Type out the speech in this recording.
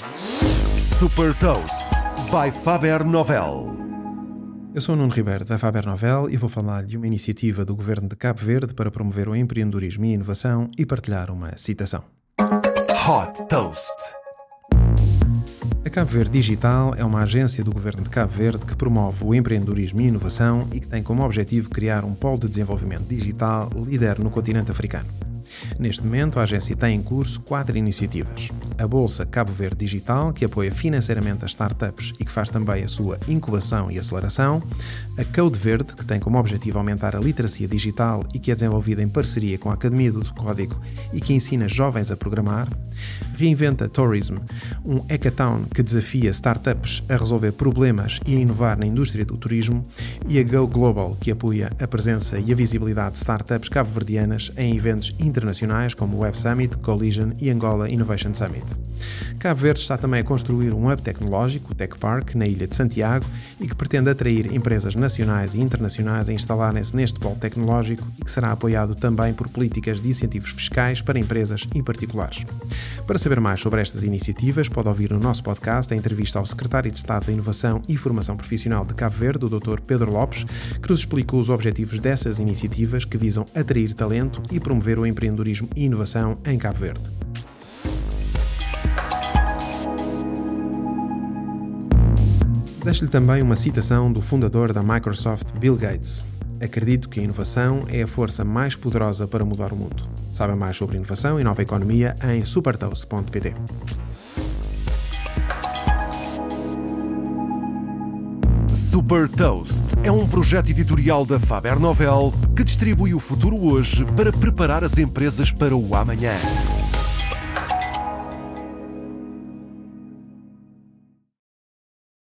Super Toast by Faber Novel. Eu sou o Nuno Ribeiro da Faber Novel e vou falar de uma iniciativa do governo de Cabo Verde para promover o empreendedorismo e inovação e partilhar uma citação. Hot Toast. A Cabo Verde Digital é uma agência do governo de Cabo Verde que promove o empreendedorismo e inovação e que tem como objetivo criar um polo de desenvolvimento digital líder no continente africano. Neste momento, a agência tem em curso quatro iniciativas. A Bolsa Cabo Verde Digital, que apoia financeiramente as startups e que faz também a sua incubação e aceleração. A Code Verde, que tem como objetivo aumentar a literacia digital e que é desenvolvida em parceria com a Academia do Código e que ensina jovens a programar. Reinventa Tourism, um hackathon que desafia startups a resolver problemas e a inovar na indústria do turismo. E a Go Global, que apoia a presença e a visibilidade de startups cabo-verdianas em eventos internacionais internacionais como o Web Summit, Collision e Angola Innovation Summit. Cabo Verde está também a construir um hub tecnológico, o Tech Park, na ilha de Santiago e que pretende atrair empresas nacionais e internacionais a instalarem-se neste polo tecnológico e que será apoiado também por políticas de incentivos fiscais para empresas e particulares. Para saber mais sobre estas iniciativas, pode ouvir no nosso podcast a entrevista ao Secretário de Estado da Inovação e Formação Profissional de Cabo Verde, o Dr. Pedro Lopes, que nos explicou os objetivos dessas iniciativas que visam atrair talento e promover o empreendedorismo e inovação em Cabo Verde. Deixo-lhe também uma citação do fundador da Microsoft, Bill Gates. Acredito que a inovação é a força mais poderosa para mudar o mundo. Saiba mais sobre inovação e nova economia em supertoast.pt. Super Toast é um projeto editorial da Faber Novel que distribui o futuro hoje para preparar as empresas para o amanhã.